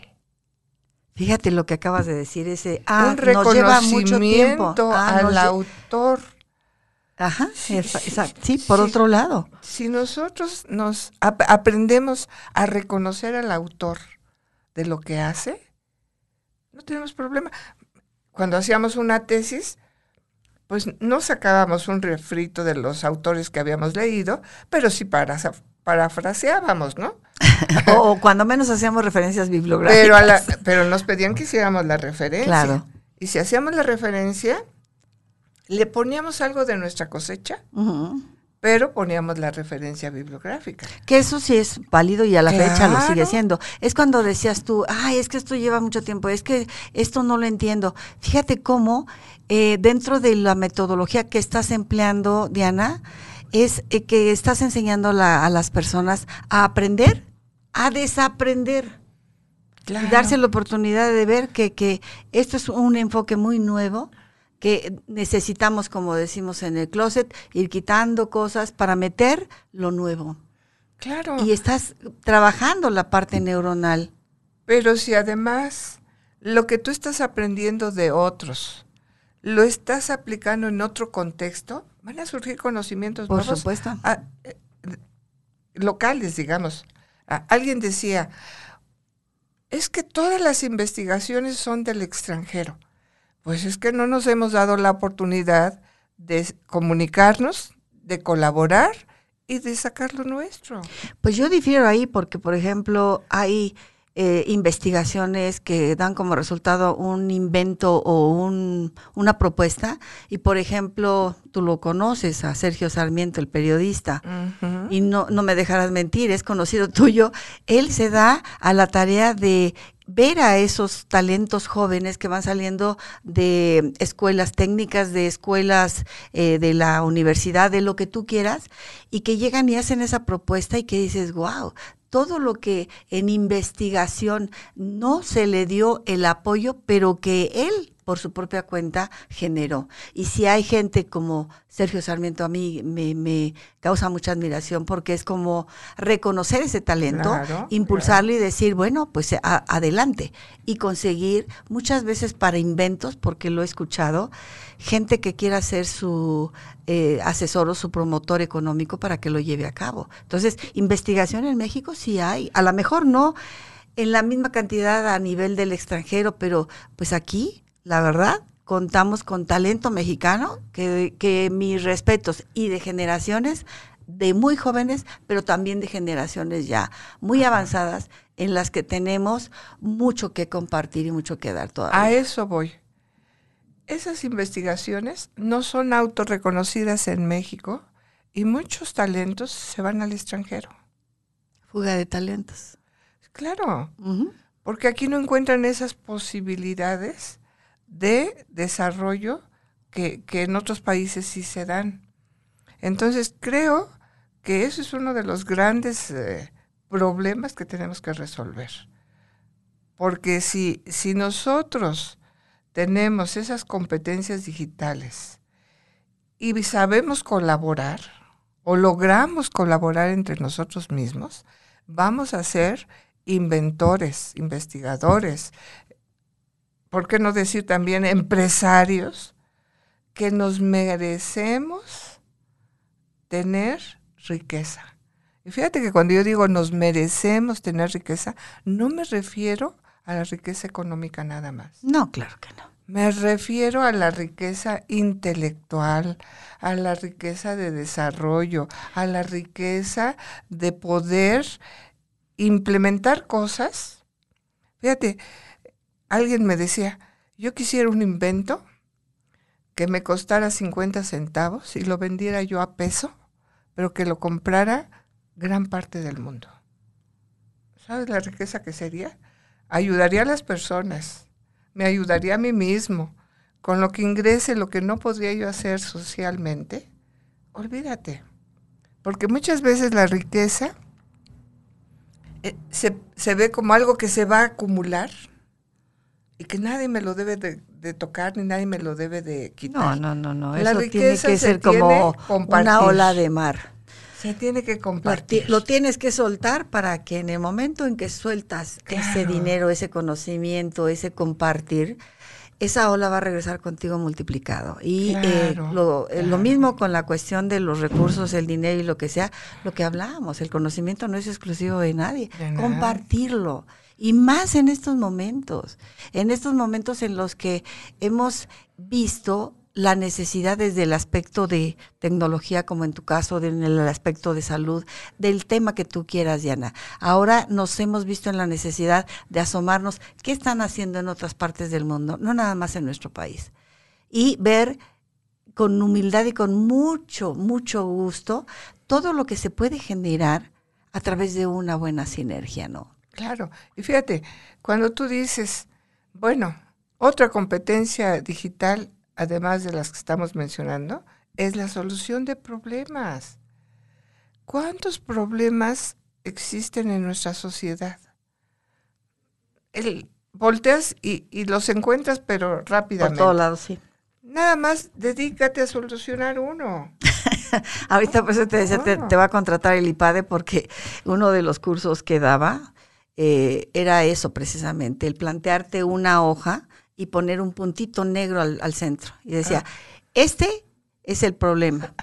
Fíjate lo que acabas de decir, ese ah, un reconocimiento ah, al autor. Ajá, sí, sí por otro lado. Si nosotros nos aprendemos a reconocer al autor de lo que hace, no tenemos problema. Cuando hacíamos una tesis, pues no sacábamos un refrito de los autores que habíamos leído, pero sí para, parafraseábamos, ¿no? o cuando menos hacíamos referencias bibliográficas. Pero, pero nos pedían que hiciéramos la referencia. Claro. Y si hacíamos la referencia, le poníamos algo de nuestra cosecha pero poníamos la referencia bibliográfica. Que eso sí es válido y a la fecha lo sigue siendo. Es cuando decías tú, ay, es que esto lleva mucho tiempo, es que esto no lo entiendo. Fíjate cómo eh, dentro de la metodología que estás empleando, Diana, es eh, que estás enseñando a las personas a aprender, a desaprender. Y darse la oportunidad de ver que, que esto es un enfoque muy nuevo que necesitamos, como decimos en el closet, ir quitando cosas para meter lo nuevo. Claro. Y estás trabajando la parte neuronal. Pero si además lo que tú estás aprendiendo de otros lo estás aplicando en otro contexto, van a surgir conocimientos Por supuesto. Ah, eh, locales, digamos. Ah, alguien decía, es que todas las investigaciones son del extranjero. Pues es que no nos hemos dado la oportunidad de comunicarnos, de colaborar y de sacar lo nuestro. Pues yo difiero ahí porque, por ejemplo, hay eh, investigaciones que dan como resultado un invento o un, una propuesta. Y por ejemplo, tú lo conoces a Sergio Sarmiento, el periodista, y no, no me dejarás mentir, es conocido tuyo. Él se da a la tarea de ver a esos talentos jóvenes que van saliendo de escuelas técnicas, de escuelas eh, de la universidad, de lo que tú quieras, y que llegan y hacen esa propuesta y que dices, wow, todo lo que en investigación no se le dio el apoyo, pero que él por su propia cuenta generó. Y si hay gente como Sergio Sarmiento, a mí me, causa mucha admiración porque es como reconocer ese talento, impulsarlo y decir, bueno, pues adelante. Y conseguir muchas veces para inventos, porque lo he escuchado, gente que quiera ser su eh, asesor o su promotor económico para que lo lleve a cabo. Entonces, investigación en México sí hay. A lo mejor no en la misma cantidad a nivel del extranjero, pero pues aquí la verdad, contamos con talento mexicano, que, que mis respetos y de generaciones de muy jóvenes, pero también de generaciones ya muy avanzadas, en las que tenemos mucho que compartir y mucho que dar todavía. A eso voy. Esas investigaciones no son autorreconocidas en México y muchos talentos se van al extranjero. Fuga de talentos. Claro, porque aquí no encuentran esas posibilidades de desarrollo que, en otros países sí se dan. Entonces creo que eso es uno de los grandes eh, problemas que tenemos que resolver. Porque si, si nosotros tenemos esas competencias digitales y sabemos colaborar o logramos colaborar entre nosotros mismos, vamos a ser inventores, investigadores, ¿por qué no decir también empresarios que nos merecemos tener riqueza? Y fíjate que cuando yo digo nos merecemos tener riqueza, no me refiero a la riqueza económica nada más. No, claro que no. Me refiero a la riqueza intelectual, a la riqueza de desarrollo, a la riqueza de poder implementar cosas. Fíjate, alguien me decía, yo quisiera un invento que me costara 50 centavos y lo vendiera yo a peso, pero que lo comprara gran parte del mundo. ¿Sabes la riqueza que sería? Ayudaría a las personas, me ayudaría a mí mismo, con lo que ingrese, lo que no podría yo hacer socialmente, olvídate. Porque muchas veces la riqueza eh, se, ve como algo que se va a acumular y que nadie me lo debe de, tocar ni nadie me lo debe de quitar. No, no, no, no. La Eso tiene que ser como una ola de mar. Se tiene que compartir. Lo tienes que soltar para que en el momento en que sueltas ese dinero, ese conocimiento, ese compartir, esa ola va a regresar contigo multiplicado. Y eh, lo, eh, lo, mismo con la cuestión de los recursos, el dinero y lo que sea, lo que hablábamos, el conocimiento no es exclusivo de nadie. Compartirlo. Y más en estos momentos, en estos momentos en los que hemos visto la necesidad desde el aspecto de tecnología, como en tu caso, en el aspecto de salud, del tema que tú quieras, Diana. Ahora nos hemos visto en la necesidad de asomarnos qué están haciendo en otras partes del mundo, no nada más en nuestro país. Y ver con humildad y con mucho, mucho gusto todo lo que se puede generar a través de una buena sinergia, ¿no? Claro. Y fíjate, cuando tú dices, bueno, otra competencia digital además de las que estamos mencionando, es la solución de problemas. ¿Cuántos problemas existen en nuestra sociedad? El, volteas y, los encuentras, pero rápidamente. Por todos lados, sí. Nada más dedícate a solucionar uno. Ahorita por eso te decía, te, va a contratar el IPADE porque uno de los cursos que daba eh, era eso precisamente, el plantearte una hoja y poner un puntito negro al, centro. Y decía, ah. este es el problema.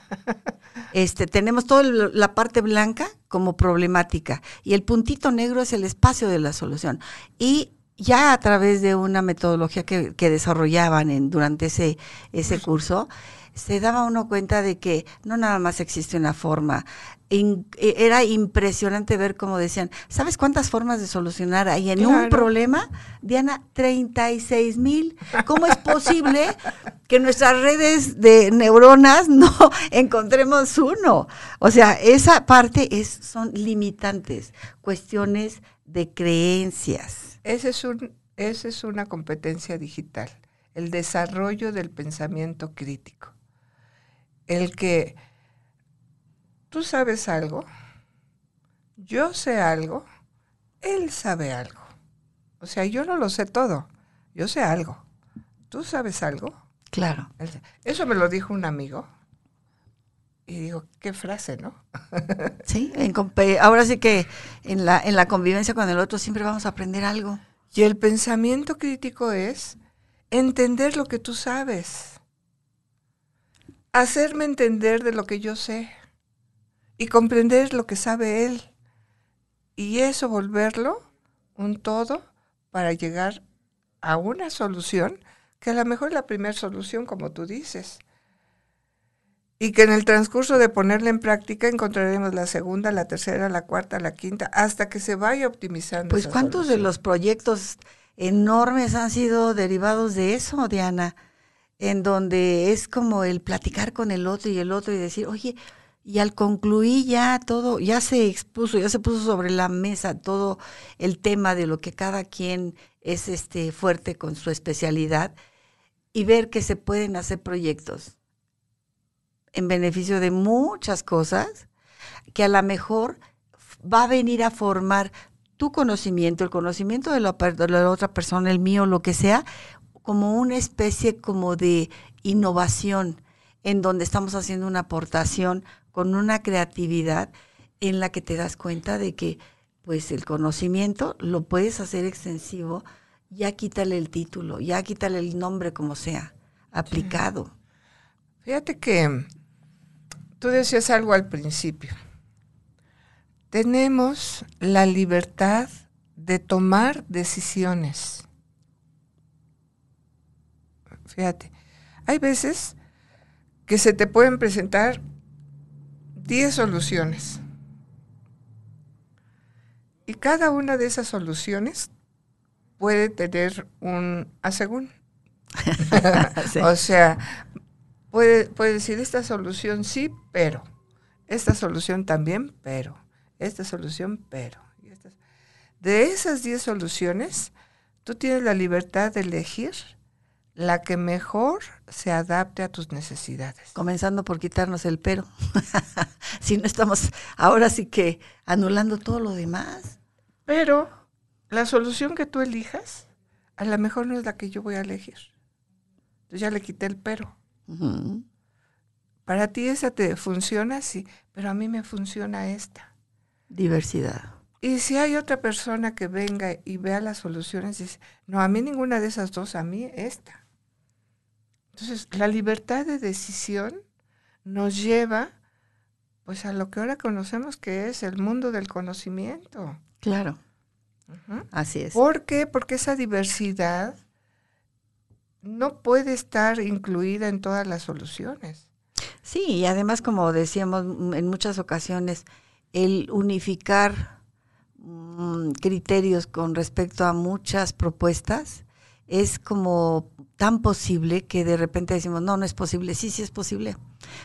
Este, tenemos toda la parte blanca como problemática y el puntito negro es el espacio de la solución. Y ya a través de una metodología que, que desarrollaban en, durante ese, ese curso, se daba uno cuenta de que no nada más existe una forma. E, era impresionante ver cómo decían, ¿sabes cuántas formas de solucionar hay en un problema? Diana, 36 mil. ¿Cómo es posible que nuestras redes de neuronas no encontremos uno? O sea, esa parte es, son limitantes, cuestiones de creencias. Ese es un, esa es una competencia digital, el desarrollo del pensamiento crítico el que tú sabes algo, yo sé algo, él sabe algo. O sea, yo no lo sé todo, yo sé algo. ¿Tú sabes algo? Claro. Eso me lo dijo un amigo. Y digo, qué frase, ¿no? sí, ahora sí que en la, en la convivencia con el otro siempre vamos a aprender algo. Y el pensamiento crítico es entender lo que tú sabes hacerme entender de lo que yo sé y comprender lo que sabe él. Y eso volverlo un todo para llegar a una solución que a lo mejor es la primera solución, como tú dices. Y que en el transcurso de ponerla en práctica encontraremos la segunda, la tercera, la cuarta, la quinta, hasta que se vaya optimizando. Pues ¿cuántos de los proyectos enormes han sido derivados de eso, Diana? en donde es como el platicar con el otro y el otro y decir, oye, y al concluir ya todo, ya se expuso, ya se puso sobre la mesa todo el tema de lo que cada quien es este fuerte con su especialidad y ver que se pueden hacer proyectos en beneficio de muchas cosas que a lo mejor va a venir a formar tu conocimiento, el conocimiento de la, otra persona, el mío, lo que sea, como una especie como de innovación en donde estamos haciendo una aportación con una creatividad en la que te das cuenta de que pues el conocimiento lo puedes hacer extensivo, ya quítale el título, ya quítale el nombre como sea, aplicado. Fíjate que tú decías algo al principio. Tenemos la libertad de tomar decisiones. Fíjate, hay veces que se te pueden presentar 10 soluciones. Y cada una de esas soluciones puede tener un asegún. o sea, puede, puede decir esta solución sí, pero. Esta solución también, pero. Esta solución, pero. De esas 10 soluciones, tú tienes la libertad de elegir la que mejor se adapte a tus necesidades. Comenzando por quitarnos el pero. si no estamos ahora sí que anulando todo lo demás. Pero la solución que tú elijas, a lo mejor no es la que yo voy a elegir. Entonces ya le quité el pero. Para ti esa te funciona, sí, pero a mí me funciona esta. Diversidad. Y si hay otra persona que venga y vea las soluciones, dice, no, a mí ninguna de esas dos, a mí esta. Entonces, la libertad de decisión nos lleva pues a lo que ahora conocemos que es el mundo del conocimiento. Claro. Así es. ¿Por qué? Porque esa diversidad no puede estar incluida en todas las soluciones. Sí, y además, como decíamos en muchas ocasiones, el unificar mm, criterios con respecto a muchas propuestas es como tan posible que de repente decimos, no, no es posible, sí, sí es posible,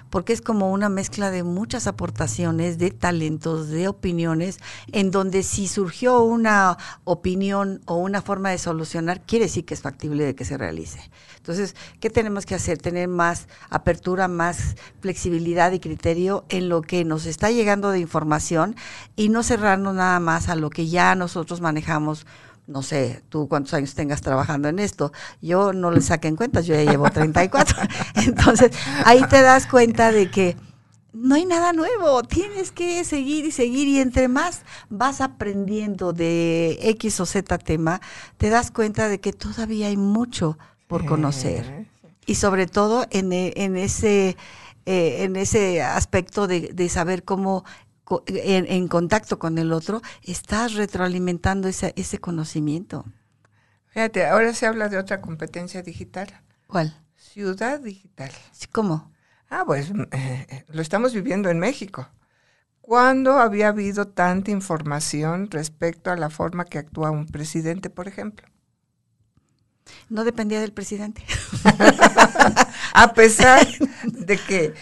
porque es como una mezcla de muchas aportaciones, de talentos, de opiniones, en donde si surgió una opinión o una forma de solucionar, quiere decir que es factible de que se realice. Entonces, ¿qué tenemos que hacer? Tener más apertura, más flexibilidad y criterio en lo que nos está llegando de información y no cerrarnos nada más a lo que ya nosotros manejamos no sé, tú cuántos años tengas trabajando en esto. Yo no le saqué en cuenta, yo ya llevo 34. Entonces, ahí te das cuenta de que no hay nada nuevo, tienes que seguir y seguir y entre más vas aprendiendo de X o Z tema, te das cuenta de que todavía hay mucho por conocer. Y sobre todo en, en ese... Eh, en ese aspecto de, de, saber cómo en, contacto con el otro, estás retroalimentando ese, ese conocimiento. Fíjate, ahora se habla de otra competencia digital. ¿Cuál? Ciudad digital. ¿Cómo? Ah, pues eh, lo estamos viviendo en México. ¿Cuándo había habido tanta información respecto a la forma que actúa un presidente, por ejemplo? No dependía del presidente. a pesar de que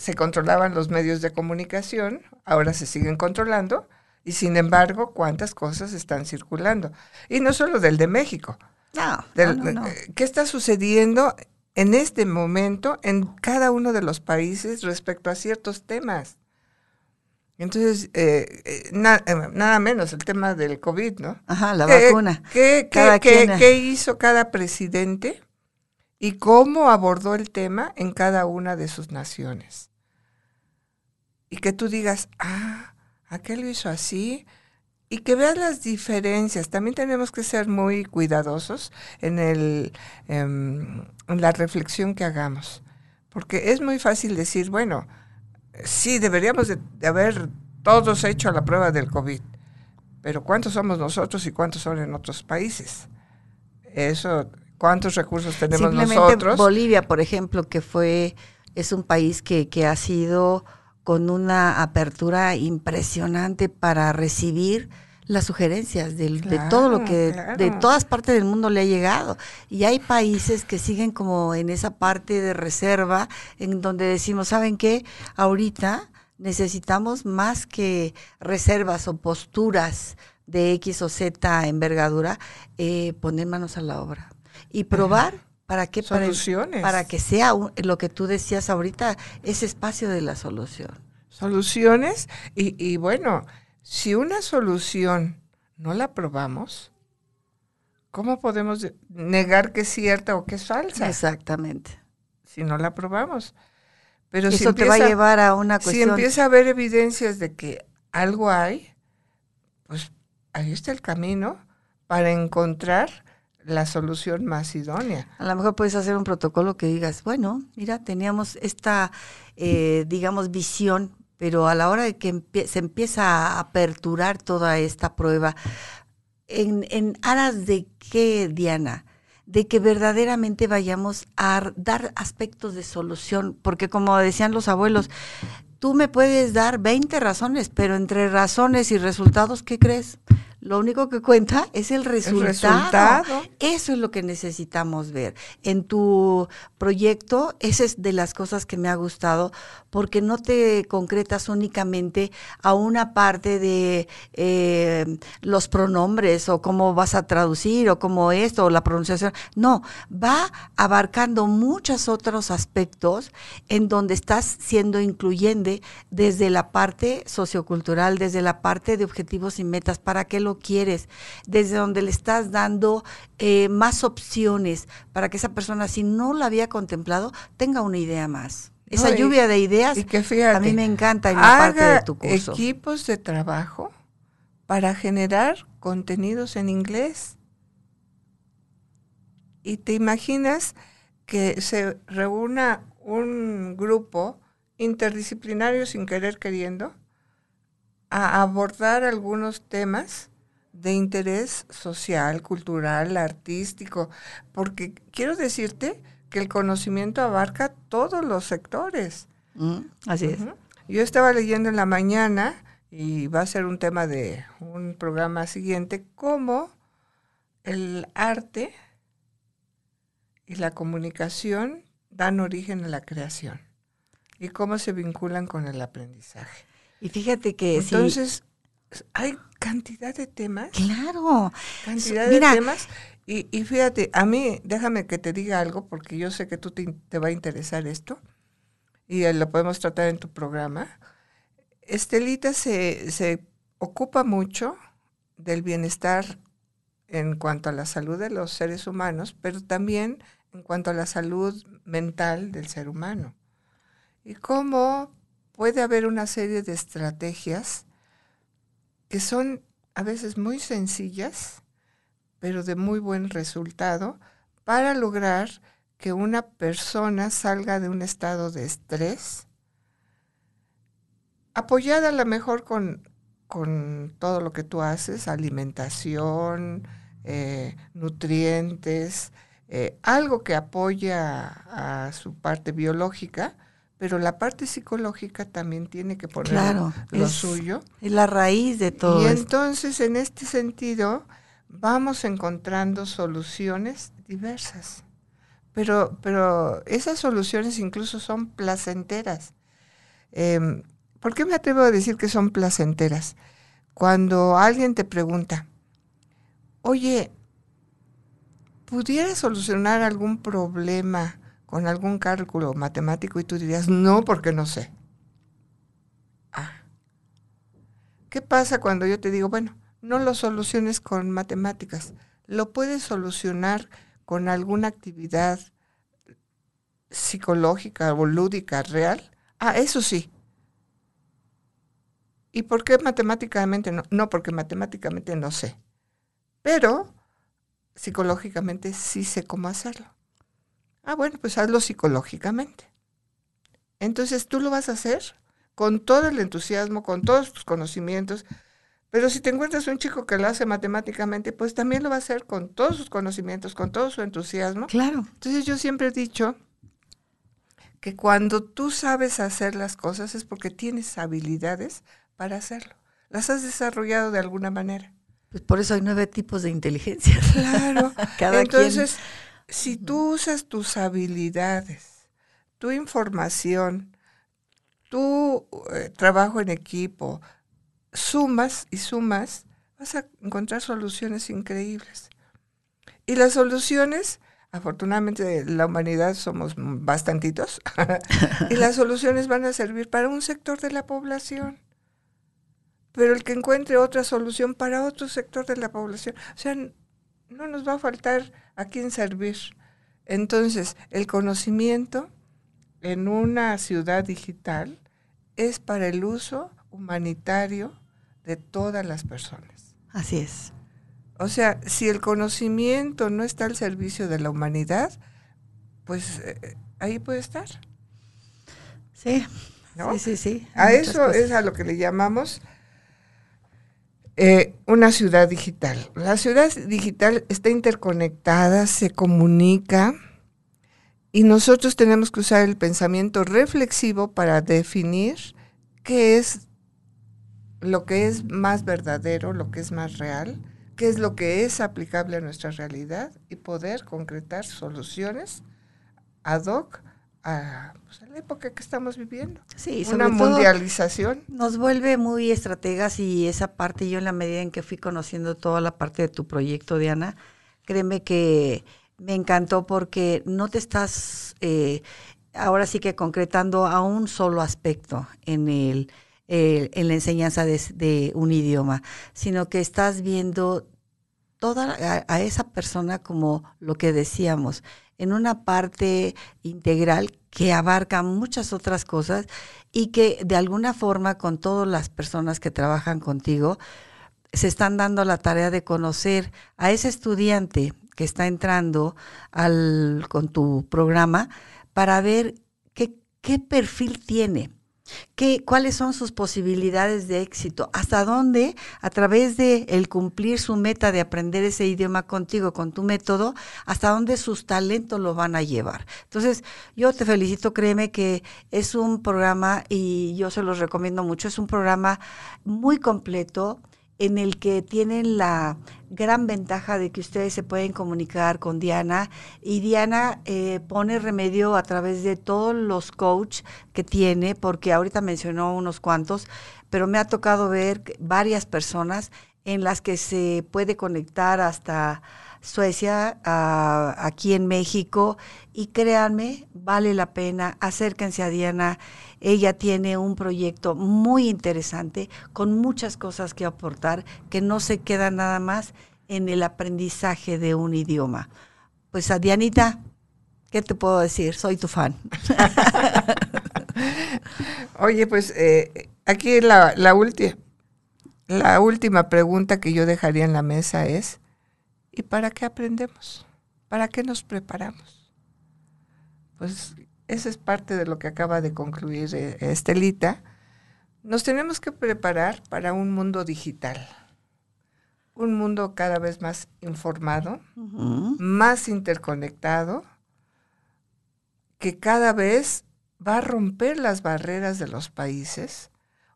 se controlaban los medios de comunicación, ahora se siguen controlando, y sin embargo, cuántas cosas están circulando. Y no solo del de México. No, eh, ¿Qué está sucediendo en este momento en cada uno de los países respecto a ciertos temas? Entonces, eh, eh, nada menos el tema del COVID, ¿no? Ajá, la vacuna. ¿qué, ¿Qué hizo cada presidente y cómo abordó el tema en cada una de sus naciones? Y que tú digas, ah, aquel lo hizo así, y que veas las diferencias. También tenemos que ser muy cuidadosos en, el, em, en la reflexión que hagamos, porque es muy fácil decir, bueno, sí, deberíamos de, haber todos hecho la prueba del COVID, pero ¿cuántos somos nosotros y cuántos son en otros países? Eso, ¿cuántos recursos tenemos nosotros? Bolivia, por ejemplo, que fue, es un país que, que ha sido con una apertura impresionante para recibir las sugerencias de, todo lo que de todas partes del mundo le ha llegado. Y hay países que siguen como en esa parte de reserva, en donde decimos, ¿saben qué? Ahorita necesitamos más que reservas o posturas de X o Z envergadura, eh, poner manos a la obra y probar. ¿Para qué? Soluciones. Para, que sea lo que tú decías ahorita, ese espacio de la solución. Soluciones y, y bueno, si una solución no la probamos, ¿cómo podemos negar que es cierta o que es falsa? Exactamente. Si no la probamos. Pero Eso si te va a llevar a una cuestión. Si empieza a haber evidencias de que algo hay, pues ahí está el camino para encontrar la solución más idónea. A lo mejor puedes hacer un protocolo que digas, bueno, mira, teníamos esta, eh, digamos, visión, pero a la hora de que se empieza a aperturar toda esta prueba, en, en aras de qué, Diana? de que verdaderamente vayamos a dar aspectos de solución, porque como decían los abuelos, tú me puedes dar 20 razones, pero entre razones y resultados, ¿qué crees? Lo único que cuenta es el resultado. Eso es lo que necesitamos ver. En tu proyecto, esa es de las cosas que me ha gustado, porque no te concretas únicamente a una parte de eh, los pronombres o cómo vas a traducir o cómo esto o la pronunciación. No, va abarcando muchos otros aspectos en donde estás siendo incluyente desde la parte sociocultural, desde la parte de objetivos y metas, para que lo quieres, desde donde le estás dando eh, más opciones para que esa persona, si no la había contemplado, tenga una idea más. Esa lluvia de ideas a mí me encanta en la parte de tu curso. equipos de trabajo para generar contenidos en inglés. Y te imaginas que se reúna un grupo interdisciplinario sin querer queriendo a abordar algunos temas de interés social, cultural, artístico, porque quiero decirte que el conocimiento abarca todos los sectores. Mm, así es. Yo estaba leyendo en la mañana, y va a ser un tema de un programa siguiente, cómo el arte y la comunicación dan origen a la creación y cómo se vinculan con el aprendizaje. Y fíjate que entonces hay cantidad de temas. Claro. Cantidad de temas. Y, y, fíjate, a mí, déjame que te diga algo, porque yo sé que tú te, va a interesar esto, y eh, lo podemos tratar en tu programa. Estelita se, se ocupa mucho del bienestar en cuanto a la salud de los seres humanos, pero también en cuanto a la salud mental del ser humano. Y cómo puede haber una serie de estrategias que son a veces muy sencillas, pero de muy buen resultado, para lograr que una persona salga de un estado de estrés, apoyada a lo mejor con, con todo lo que tú haces, alimentación, eh, nutrientes, eh, algo que apoya a su parte biológica, pero la parte psicológica también tiene que poner lo suyo. Es la raíz de todo. Y entonces, en este sentido, vamos encontrando soluciones diversas. Pero, pero esas soluciones incluso son placenteras. Em, ¿Por qué me atrevo a decir que son placenteras? Cuando alguien te pregunta, oye, ¿pudiera solucionar algún problema con algún cálculo matemático y tú dirías, no, porque no sé. Ah. ¿Qué pasa cuando yo te digo, bueno, no lo soluciones con matemáticas, lo puedes solucionar con alguna actividad psicológica o lúdica real? Ah, eso sí. ¿Y por qué matemáticamente no? No, porque matemáticamente no sé. Pero psicológicamente sí sé cómo hacerlo. Ah, bueno, pues hazlo psicológicamente. Entonces tú lo vas a hacer con todo el entusiasmo, con todos tus conocimientos, pero si te encuentras un chico que lo hace matemáticamente, pues también lo va a hacer con todos sus conocimientos, con todo su entusiasmo. Claro. Entonces yo siempre he dicho que cuando tú sabes hacer las cosas es porque tienes habilidades para hacerlo. Las has desarrollado de alguna manera. Pues por eso hay nueve tipos de inteligencia. Claro. Cada Entonces, si tú usas tus habilidades, tu información, tu eh, trabajo en equipo, sumas y sumas, vas a encontrar soluciones increíbles. Y las soluciones, afortunadamente la humanidad somos bastantitos, y las soluciones van a servir para un sector de la población. Pero el que encuentre otra solución para otro sector de la población, o sea, no nos va a faltar a quién servir. Entonces, el conocimiento en una ciudad digital es para el uso humanitario de todas las personas. Así es. O sea, si el conocimiento no está al servicio de la humanidad, pues eh, ahí puede estar. Sí, sí, sí, A eso es a lo que le llamamos eh, una ciudad digital. La ciudad digital está interconectada, se comunica y nosotros tenemos que usar el pensamiento reflexivo para definir qué es lo que es más verdadero, lo que es más real, qué es lo que es aplicable a nuestra realidad y poder concretar soluciones ad hoc a, pues, la época que estamos viviendo. Sí, una mundialización. Nos vuelve muy estrategas y esa parte, yo en la medida en que fui conociendo toda la parte de tu proyecto, Diana, créeme que me encantó porque no te estás eh, ahora sí que concretando a un solo aspecto en el en la enseñanza de, un idioma, sino que estás viendo toda a, esa persona como lo que decíamos, en una parte integral que abarca muchas otras cosas y que de alguna forma con todas las personas que trabajan contigo se están dando la tarea de conocer a ese estudiante que está entrando al, con tu programa para ver qué, qué perfil tiene ¿Qué, ¿Cuáles son sus posibilidades de éxito? ¿Hasta dónde, a través de el cumplir su meta de aprender ese idioma contigo, con tu método, hasta dónde sus talentos lo van a llevar? Entonces, yo te felicito, créeme que es un programa, y yo se los recomiendo mucho, es un programa muy completo, en el que tienen la gran ventaja de que ustedes se pueden comunicar con Diana y Diana eh, pone remedio a través de todos los coach que tiene, porque ahorita mencionó unos cuantos, pero me ha tocado ver varias personas en las que se puede conectar hasta Suecia, aquí en México, y créanme, vale la pena, acérquense a Diana ella tiene un proyecto muy interesante con muchas cosas que aportar que no se queda nada más en el aprendizaje de un idioma. Pues a Dianita, ¿qué te puedo decir? Soy tu fan. Oye, pues eh, aquí la, la, la última pregunta que yo dejaría en la mesa es, ¿y para qué aprendemos? ¿Para qué nos preparamos? Pues esa es parte de lo que acaba de concluir eh, Estelita. Nos tenemos que preparar para un mundo digital, un mundo cada vez más informado, más interconectado, que cada vez va a romper las barreras de los países.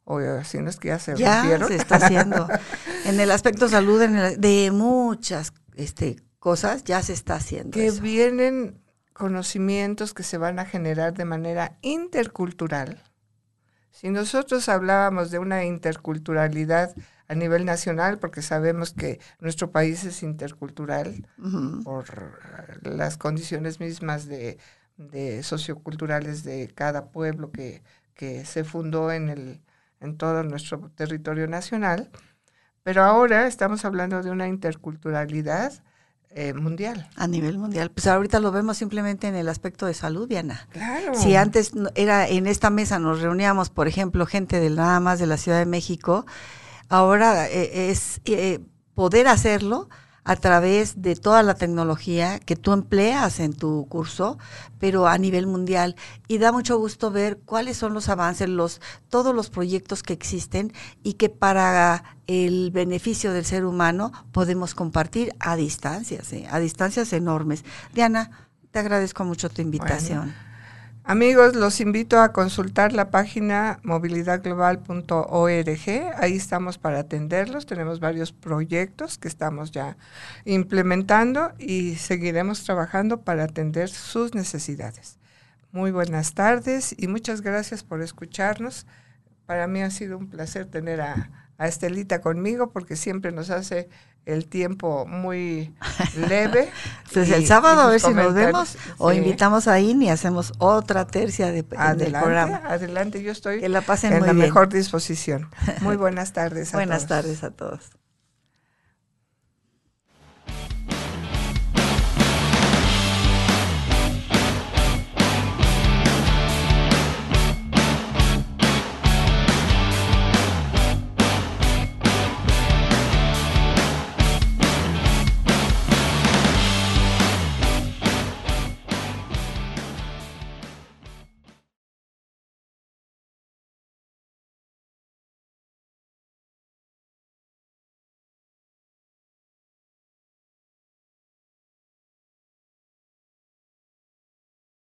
O si no es que ya se ya se está haciendo. en el aspecto salud, de muchas este, cosas, ya se está haciendo. Que vienen conocimientos que se van a generar de manera intercultural. Si nosotros hablábamos de una interculturalidad a nivel nacional, porque sabemos que nuestro país es intercultural por las condiciones mismas de, socioculturales de cada pueblo que, que se fundó en, el, en todo nuestro territorio nacional, pero ahora estamos hablando de una interculturalidad eh, mundial. A nivel mundial. Pues ahorita lo vemos simplemente en el aspecto de salud, Diana. Claro. Si antes era en esta mesa nos reuníamos, por ejemplo, gente de nada más de la Ciudad de México, ahora eh, es eh, poder hacerlo a través de toda la tecnología que tú empleas en tu curso, pero a nivel mundial. Y da mucho gusto ver cuáles son los avances, los, todos los proyectos que existen y que para el beneficio del ser humano podemos compartir a distancias, ¿eh? a distancias enormes. Diana, te agradezco mucho tu invitación. Amigos, los invito a consultar la página movilidadglobal.org. Ahí estamos para atenderlos. Tenemos varios proyectos que estamos ya implementando y seguiremos trabajando para atender sus necesidades. Muy buenas tardes y muchas gracias por escucharnos. Para mí ha sido un placer tener a, a Estelita conmigo porque siempre nos hace el tiempo muy leve. Pues el sábado a ver si nos vemos o invitamos a IN y hacemos otra tercia de, adelante, del programa. Adelante, yo estoy que la pasen en muy la mejor disposición. Muy buenas tardes a buenas tardes a todos.